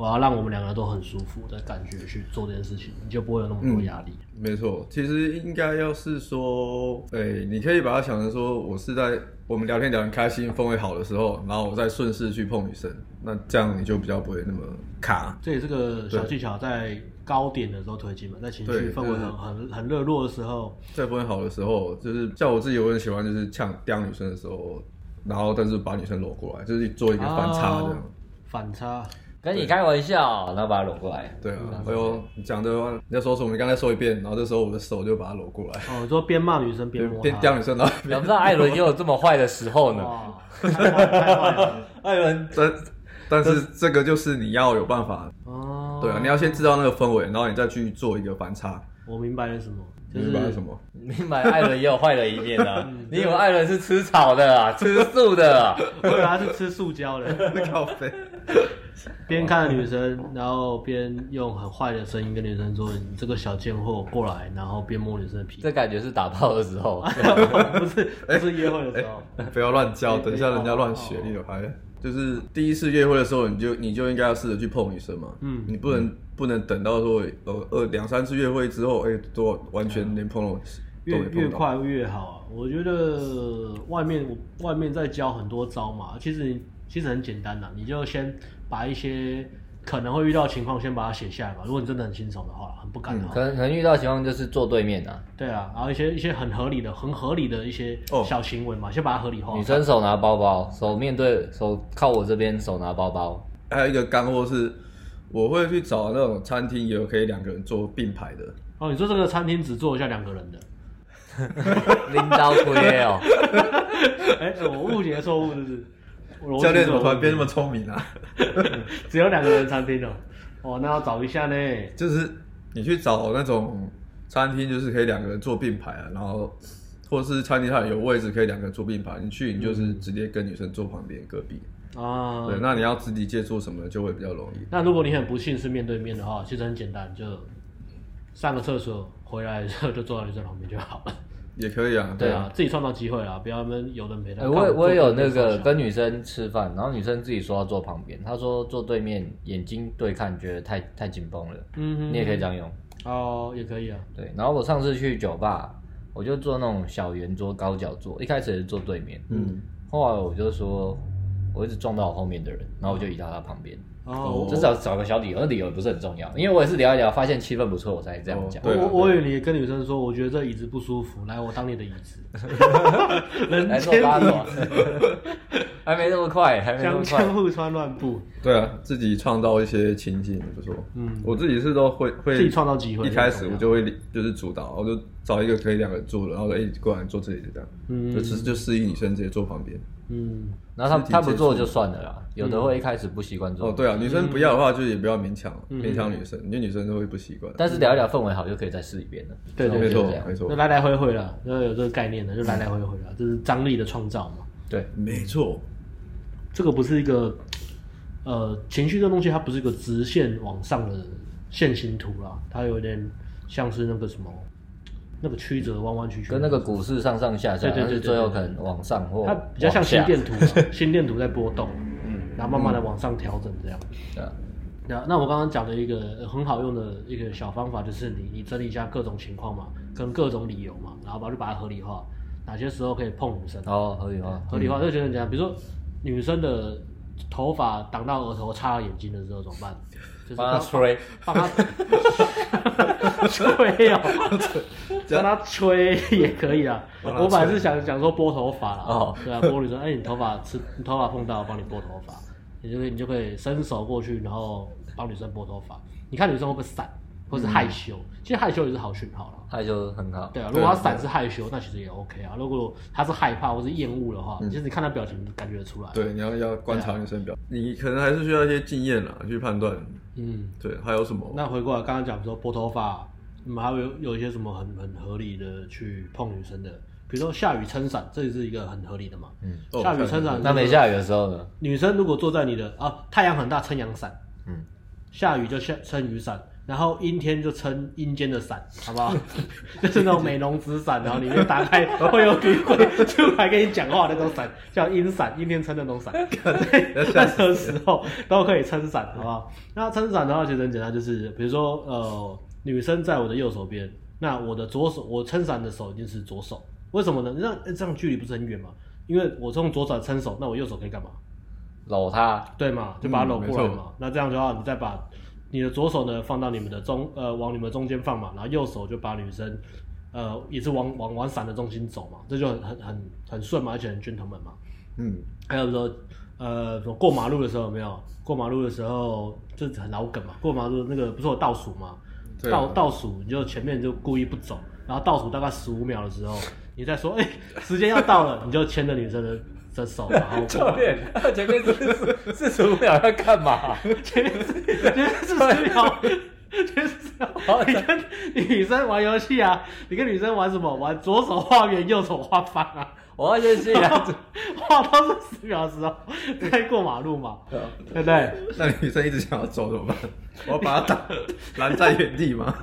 S2: 我要让我们两个都很舒服的感觉去做这件事情，你就不会有那么多压力。
S1: 嗯、没错，其实应该要是说，哎、欸，你可以把它想成说，我是在我们聊天聊得开心、氛围好的时候，然后我再顺势去碰女生，那这样你就比较不会那么卡。
S2: 这也是个小技巧，在高点的时候推进嘛，在情绪氛围很很很热络的时候，
S1: 在氛围好的时候，就是像我自己，我很喜欢就是呛刁女生的时候，然后但是把女生搂过来，就是做一个反差这样。哦、
S2: 反差。
S3: 跟你开玩笑，然后把他搂过来。
S1: 对啊，哎呦，你讲的话，你要说什么？你刚才说一遍，然后这时候我的手就把他搂过来。
S2: 哦，说边骂女生边摸，
S1: 边刁女生，然后
S3: 想不到艾伦也有这么坏的时候呢。艾伦。
S1: 但但是这个就是你要有办法。哦。对啊，你要先知道那个氛围，然后你再去做一个反差。
S2: 我明白了什么？
S1: 明白了什么？
S3: 明白，艾伦也有坏的一面啊。你以为艾伦是吃草的啊？吃素的啊？
S2: 我以为他是吃塑胶的。
S1: 靠北。
S2: 边看女生，然后边用很坏的声音跟女生说：“你这个小贱货，过来！”然后边摸女生的皮。
S3: 这感觉是打炮的时候，
S2: 不是，不是约会的时候。
S1: 欸欸、不要乱教，等一下人家乱学，你有拍。就是第一次约会的时候，你就你就应该要试着去碰女生嘛。嗯。你不能、嗯、不能等到说呃呃两三次约会之后，哎、欸，都完全连碰都
S2: 越越快越好啊！我觉得外面外面在教很多招嘛，其实其实很简单的，你就先。把一些可能会遇到情况先把它写下来吧。如果你真的很新手的话，很不敢的话，
S3: 可能可能遇到情况就是坐对面啊。
S2: 对啊，然后一些一些很合理的、很合理的一些小行为嘛，哦、先把它合理化。
S3: 女生手拿包包，手面对手靠我这边，手拿包包。
S1: 还有一个干货是，我会去找那种餐厅也有可以两个人坐并排的。
S2: 哦，你说这个餐厅只坐一下两个人的？
S3: 领导亏哦。
S2: 哎、欸，我误解错误是不是？
S1: 教练怎么突然变那么聪明啊？
S2: 只有两个人餐厅哦，哦，那要找一下呢。
S1: 就是你去找那种餐厅，就是可以两个人坐并排啊，然后或者是餐厅它有位置可以两个人坐并排，你去你就是直接跟女生坐旁边隔壁啊。对，那你要肢体接触什么的就会比较容易。
S2: 那如果你很不幸是面对面的话，其实很简单，就上个厕所回来之后就坐在女生旁边就好了。
S1: 也可以啊，
S2: 对啊，自己创造机会啊，不要他们有人陪他。
S3: 我也我也有那个跟女生吃饭，然后女生自己说要坐旁边，她说坐对面眼睛对看，觉得太太紧绷了。嗯哼，你也可以这样用。
S2: 哦，也可以啊。
S3: 对，然后我上次去酒吧，我就坐那种小圆桌高脚座，一开始也是坐对面，嗯，后来我就说我一直撞到我后面的人，然后我就移到他旁边。哦，至少找个小理由，那理由也不是很重要，因为我也是聊一聊，发现气氛不错，我才这样讲。
S2: 我我以为你跟女生说，我觉得这椅子不舒服，来，我当你的椅子。
S3: 来坐八座，还没那么快，还没那么快。
S2: 相互穿乱步。
S1: 对啊，自己创造一些情境不错。嗯，我自己是都会会
S2: 自己创造机会。
S1: 一开始我就会就是主导，我就找一个可以两个人坐的，然后哎过来坐这里就这样。嗯，就就示意女生直接坐旁边。
S2: 嗯，
S3: 然后他他不做就算了啦，有的会一开始不习惯做。
S1: 哦，对啊，女生不要的话，就也不要勉强，勉强女生，因为女生都会不习惯。
S3: 但是聊一聊氛围好，就可以再试一遍了。
S2: 对对，没
S1: 错没错，
S2: 就来来回回了，就有这个概念的，就来来回回了，这是张力的创造嘛。
S3: 对，
S1: 没错，
S2: 这个不是一个，呃，情绪这东西它不是一个直线往上的线形图啦，它有点像是那个什么。那个曲折弯弯曲曲，
S3: 跟那个股市上上下下，对对对，最后可能往上或
S2: 它比较像心电图，心电图在波动，嗯，然后慢慢的往上调整这样。对啊，那那我刚刚讲的一个很好用的一个小方法，就是你你整理一下各种情况嘛，跟各种理由嘛，然后把就把它合理化，哪些时候可以碰女生？
S3: 哦，合理化，
S2: 合理化就觉得怎样？比如说女生的头发挡到额头，插到眼睛的时候怎么办？
S3: 帮她吹，
S2: 帮他 吹哦，让他吹也可以啊。我本来是想想说拨头发啦，哦，对啊，拨女生，哎，你头发吃，你头发碰到，我帮你拨头发，你就可以，你就可以伸手过去，然后帮女生拨头发，你看女生会不会闪？或是害羞，嗯、其实害羞也是好讯号了。
S3: 害羞很好。
S2: 对啊，如果她闪是害羞，那其实也 OK 啊。如果她是害怕或是厌恶的话，嗯、其实你看她表情感觉得出来。
S1: 对，你要要观察女生表，啊、你可能还是需要一些经验啦，去判断。嗯，对，还有什么？
S2: 那回过来刚刚讲说拨头发，你们还有有一些什么很很合理的去碰女生的，比如说下雨撑伞，这也是一个很合理的嘛。嗯，下雨撑伞。
S3: 那没下雨的时候呢？
S2: 女生如果坐在你的啊，太阳很大撑阳伞。嗯，下雨就下撑雨伞。然后阴天就撑阴间的伞，好不好？就是那种美容纸伞，然后里面打开会有鬼鬼出来跟你讲话的那种伞，叫阴伞，阴天撑那种伞。对，任 何时候都可以撑伞，好不好？那撑伞的话其实很简单，就是比如说呃，女生在我的右手边，那我的左手，我撑伞的手一定是左手。为什么呢？那这样距离不是很远吗？因为我从左手撑手，那我右手可以干嘛？
S3: 搂她，
S2: 对嘛？就把它搂过来嘛。那这样的话，你再把。你的左手呢，放到你们的中，呃，往你们中间放嘛，然后右手就把女生，呃，也是往往往伞的中心走嘛，这就很很很很顺嘛，而且很 gentleman 嘛。嗯。还有说，呃，过马路的时候有没有？过马路的时候就是很老梗嘛，过马路那个不是有倒数吗？对倒倒数，你就前面就故意不走，然后倒数大概十五秒的时候，你再说，哎、欸，时间要到了，你就牵着女生的。的手，然后
S3: 教练，前面是四十五秒要干嘛？
S2: 前面前面四十秒。你跟女生玩游戏啊？你跟女生玩什么？玩左手画圆，右手画方啊？
S3: 我要先这样
S2: 画到四十秒的时候再过马路嘛？对不对？
S1: 那女生一直想要走怎么办？我要把她挡拦在原地嘛？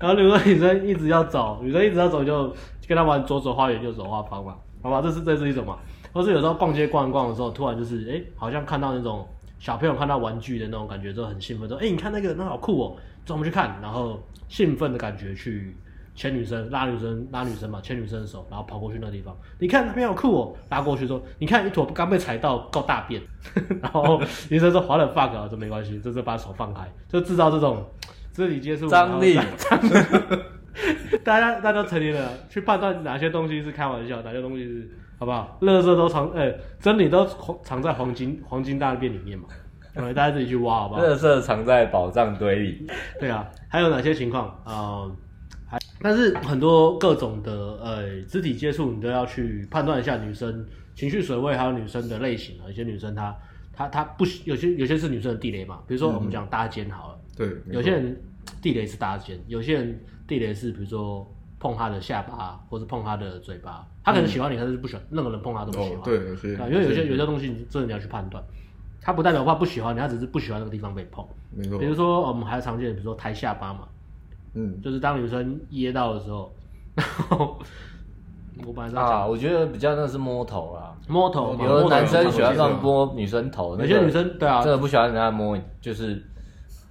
S2: 然后如果女生一直要走，女生一直要走，就跟她玩左手画圆，右手画方嘛？好吧，这是这是一种嘛？或是有时候逛街逛一逛的时候，突然就是哎、欸，好像看到那种小朋友看到玩具的那种感觉，就很兴奋，说哎、欸，你看那个那好酷哦，走，我们去看。然后兴奋的感觉去牵女生、拉女生、拉女生嘛，牵女生的手，然后跑过去那个地方，你看那边好酷哦，拉过去说，你看一坨刚被踩到够大便，然后女生说滑了 fuck 啊，这没关系，这是把手放开，就制造这种肢体接触
S3: 张力。
S2: 大家大家都成年了，去判断哪些东西是开玩笑，哪些东西是。好不好？乐色都藏，哎、欸，真理都藏在黄金黄金大便里面嘛。大家自己去挖，好不好？
S3: 乐色藏在宝藏堆里。
S2: 对啊，还有哪些情况啊、呃？还，但是很多各种的呃肢体接触，你都要去判断一下女生情绪水位，还有女生的类型啊。有些女生她她她不喜，有些有些是女生的地雷嘛。比如说我们讲搭肩好了，
S1: 对，
S2: 有些人地雷是搭肩，有些人地雷是比如说。碰他的下巴，或是碰他的嘴巴，他可能喜欢你，但是不喜欢任何人碰他都不喜欢。
S1: 对，
S2: 因为有些有些东西，你真的你要去判断，他不代表他不喜欢你，他只是不喜欢那个地方被碰。没错。比如说我们还常见的，比如说抬下巴嘛，嗯，就是当女生噎到的时候，然 后我本来
S3: 啊，我觉得比较那是摸头啦，
S2: 摸头，
S3: 有的男生喜欢乱摸女生头，
S2: 有些女生对啊，
S3: 真的不喜欢人家摸，就是。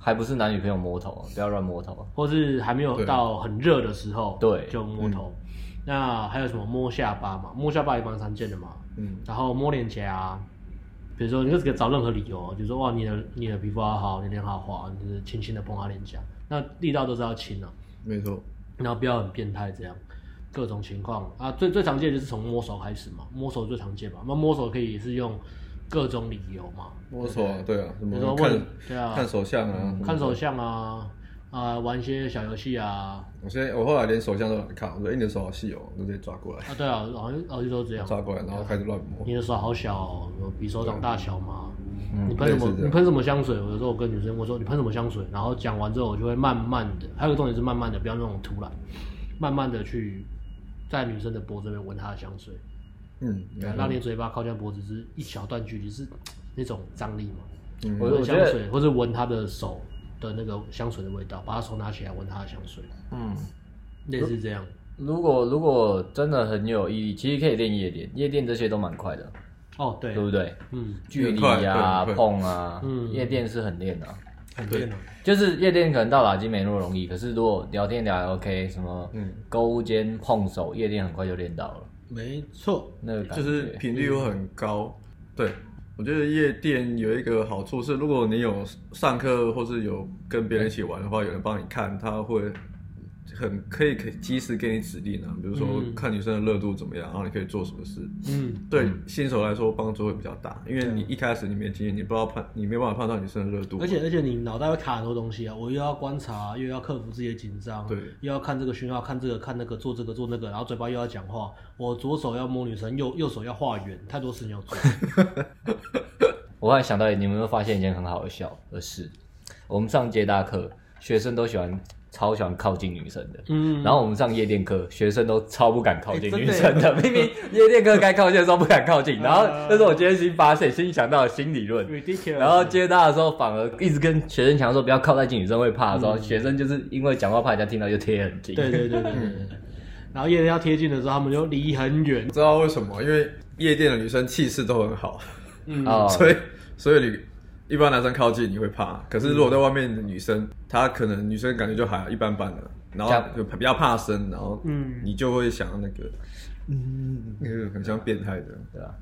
S3: 还不是男女朋友摸头，不要乱摸头，
S2: 或是还没有到很热的时候，对，就摸头。嗯、那还有什么摸下巴嘛？摸下巴也蛮常见的嘛。嗯，然后摸脸颊、啊，比如说你就是找任何理由，就是说哇，你的你的皮肤好好，你脸好滑，你就是轻轻的碰他脸颊，那力道都是要轻的、啊。
S1: 没错。
S2: 然后不要很变态这样，各种情况啊，最最常见的就是从摸手开始嘛，摸手最常见嘛。那摸手可以是用。各种理由嘛，
S1: 摸手啊，对啊，什么看，对啊，看手相啊，
S2: 看手相啊，啊，玩一些小游戏啊。
S1: 我现在我后来连手相都来看，我说你的手好细哦，就直接抓过来。
S2: 啊，对啊，然后然后就都这样
S1: 抓过来，然后开始乱摸。
S2: 你的手好小哦，比手掌大小嘛。你喷什么？你喷什么香水？我有时候我跟女生我说你喷什么香水，然后讲完之后我就会慢慢的，还有个重点是慢慢的，不要那种突然，慢慢的去在女生的脖子这边闻她的香水。嗯，让你嘴巴靠近脖子是一小段距离，是 那种张力嘛？嗯，闻香水，或者闻她的手的那个香水的味道，把他手拿起来闻他的香水。嗯，类似这样。
S3: 如果如果真的很有毅力，其实可以练夜店，夜店这些都蛮快的。
S2: 哦，对，
S3: 对不对？嗯，距离啊，碰啊，嗯，夜店是很练的，
S2: 很练的。
S3: 就是夜店可能到打机没那么容易，可是如果聊天聊还 OK，什么嗯，勾肩碰手，夜店很快就练到了。
S2: 没错，
S1: 那个就是频率又很高。嗯、对，我觉得夜店有一个好处是，如果你有上课或是有跟别人一起玩的话，有人帮你看，他会。很可以，可以及时给你指令啊，比如说看女生的热度怎么样，然后你可以做什么事。嗯，对新手来说帮助会比较大，因为你一开始你没经验，你不知道判，你没办法判断女生的热度。
S2: 而且而且你脑袋会卡很多东西啊，我又要观察，又要克服自己的紧张，
S1: 对，
S2: 又要看这个讯号，看这个看那个，做这个做那个，然后嘴巴又要讲话，我左手要摸女生，右右手要画圆，太多事情要做。
S3: 我突然想到，你们有没有发现一件很好笑的事？我们上接大课，学生都喜欢。超喜欢靠近女生的，嗯，然后我们上夜店课，学生都超不敢靠近女生的，明明夜店课该靠近的时候不敢靠近，然后这是我今天新发现、新想到的新理论。然后接大的时候，反而一直跟学生强说不要靠太近，女生会怕的时候，学生就是因为讲话怕人家听到，就贴很近。
S2: 对对对对对。然后夜店要贴近的时候，他们就离很远。
S1: 不知道为什么？因为夜店的女生气势都很好，嗯，所以所以你。一般男生靠近你会怕，可是如果在外面的女生，她可能女生感觉就还一般般了，然后就比较怕生，然后嗯，你就会想那个，嗯，那个很像变态的，对吧？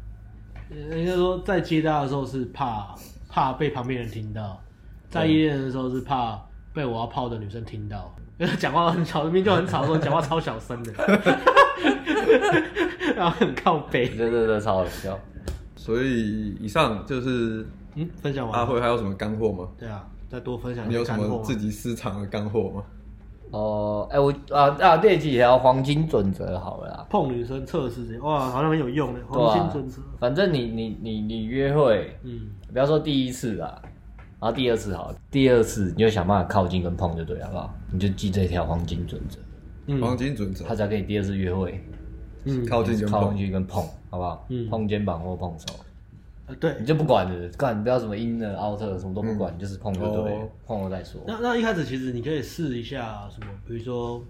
S2: 人家说在接搭的时候是怕怕被旁边人听到，在夜店的时候是怕被我要泡的女生听到，因 为讲话很吵，明明就很吵，说讲话超小声的，然后很靠北，
S3: 对对对，超好笑。
S1: 所以以上就是。
S2: 嗯，分享完。
S1: 阿辉还有什么干货吗？
S2: 对啊，再多分享一。
S1: 你有什么自己私藏的干货吗？
S3: 哦，哎，我啊啊，这几条黄金准则好了啦。
S2: 碰女生测试，哇，好像很有用的黄金准则。
S3: 反正你你你你约会，嗯，不要说第一次啊，然后第二次好，第二次你就想办法靠近跟碰就对了，好不好？你就记这条黄金准则。
S1: 嗯，黄金准则。
S3: 他才跟你第二次约会，
S1: 嗯，靠近
S3: 靠近跟碰，好不好？嗯，碰肩膀或碰手。
S2: 对，
S3: 你就不管了，干你不要什么 inner outer 什么都不管，嗯、就是碰就对，哦、碰了再说。
S2: 那那一开始其实你可以试一下什么，比如说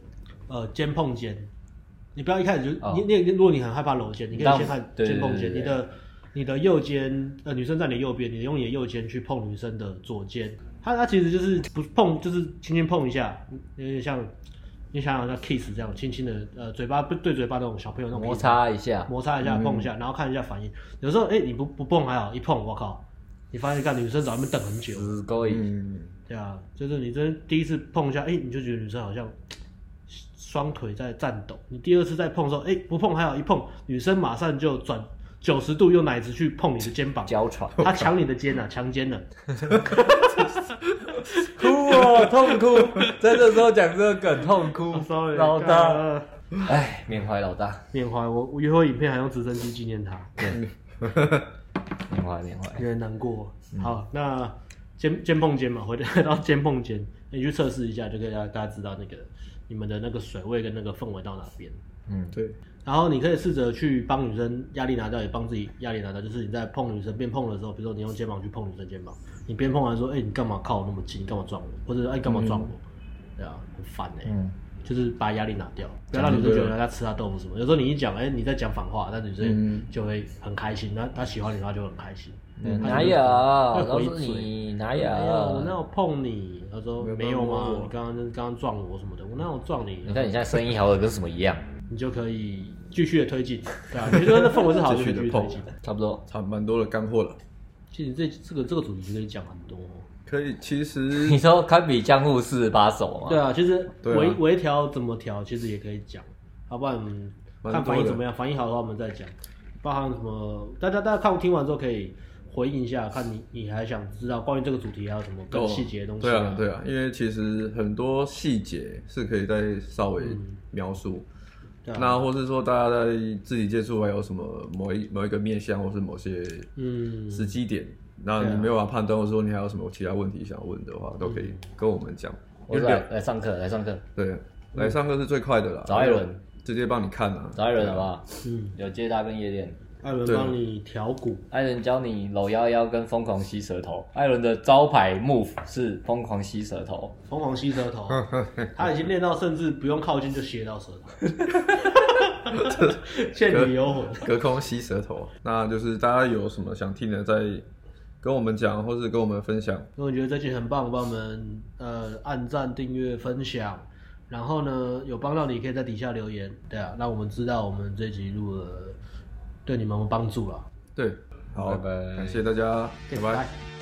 S2: 呃肩碰肩，你不要一开始就、哦、你你如果你很害怕搂肩，你可以先看肩碰肩，你的你的右肩呃女生在你右边，你用你的右肩去碰女生的左肩，它它其实就是不碰，就是轻轻碰一下，有点像。你想想像 kiss 这样轻轻的，呃，嘴巴不对嘴巴那种小朋友那种摩
S3: 擦一下，
S2: 摩擦一下，碰一下，然后看一下反应。有时候，哎，你不不碰还好，一碰，我靠，你发现看女生在那边等很久。
S3: 可以。
S2: 对啊，就是你真第一次碰一下，哎，你就觉得女生好像双腿在颤抖。你第二次再碰的时候，哎，不碰还好，一碰，女生马上就转九十度，用奶子去碰你的肩膀，
S3: 娇喘，
S2: 她抢你的肩啊，强奸了。
S3: 哭哦，痛哭，在这时候讲这个梗，痛哭，sorry，。老大，哎，缅怀老大，
S2: 缅怀我，我约会影片还用直升机纪念他。
S3: 对，缅怀缅怀，
S2: 有点难过。好，那肩肩碰肩嘛，回到肩碰肩，你去测试一下，就可以让大家知道那个你们的那个水位跟那个氛围到哪边。
S1: 嗯，对。
S2: 然后你可以试着去帮女生压力拿掉，也帮自己压力拿掉。就是你在碰女生变碰的时候，比如说你用肩膀去碰女生肩膀，你边碰完说：“哎、欸，你干嘛靠我那么近？你干嘛撞我？或者哎，干、欸、嘛撞我？”嗯、对啊，很烦哎、欸。嗯，就是把压力拿掉，不要让女生觉得她吃她豆腐什么。有时候你一讲，哎、欸，你在讲反话，那女生就会很开心。那她喜欢你的话就很开心。
S3: 嗯、哪有？告诉你哪有？
S2: 我哪有碰你？他说没有吗？你刚刚刚刚撞我什么的？我哪有撞你？
S3: 你看你现在声音好像跟什么一样？
S2: 你就可以继续的推进，对啊，你觉得那氛围是好的，继续的推进，
S1: 差不多，差蛮多的干货了。
S2: 其实这这个这个主题可以讲很多，
S1: 可以。其实
S3: 你说堪比江户四十八手嘛？
S2: 对啊，其实微微调怎么调，其实也可以讲。好不然看反应怎么样，反应好的话我们再讲。包含什么？大家大家看听完之后可以回应一下，看你你还想知道关于这个主题还有什么更细节的东西？
S1: 对啊对啊，因为其实很多细节是可以再稍微描述。那或是说，大家在自己接触还有什么某一某一个面向，或是某些嗯时机点，那你没有办法判断，或者说你还有什么其他问题想问的话，都可以跟我们讲。
S3: 我来来上课，来上课。
S1: 对，来上课是最快的啦。
S3: 找艾伦，
S1: 直接帮你看啊。
S3: 找艾伦好不好？嗯，有接搭跟夜店。
S2: 艾伦帮你调鼓，
S3: 艾伦教你搂腰腰跟疯狂吸舌头。艾伦的招牌 move 是疯狂吸舌头，
S2: 疯狂吸舌头，他已经练到甚至不用靠近就吸到舌头。倩女幽魂，
S1: 隔空吸舌头。那就是大家有什么想听的，再跟我们讲，或是跟我们分享。
S2: 如果觉得这集很棒，帮我们呃按赞、订阅、分享。然后呢，有帮到你，可以在底下留言，对啊，让我们知道我们这集录了。对你们有帮助了，
S1: 对，好，拜拜，感谢大家，拜。拜。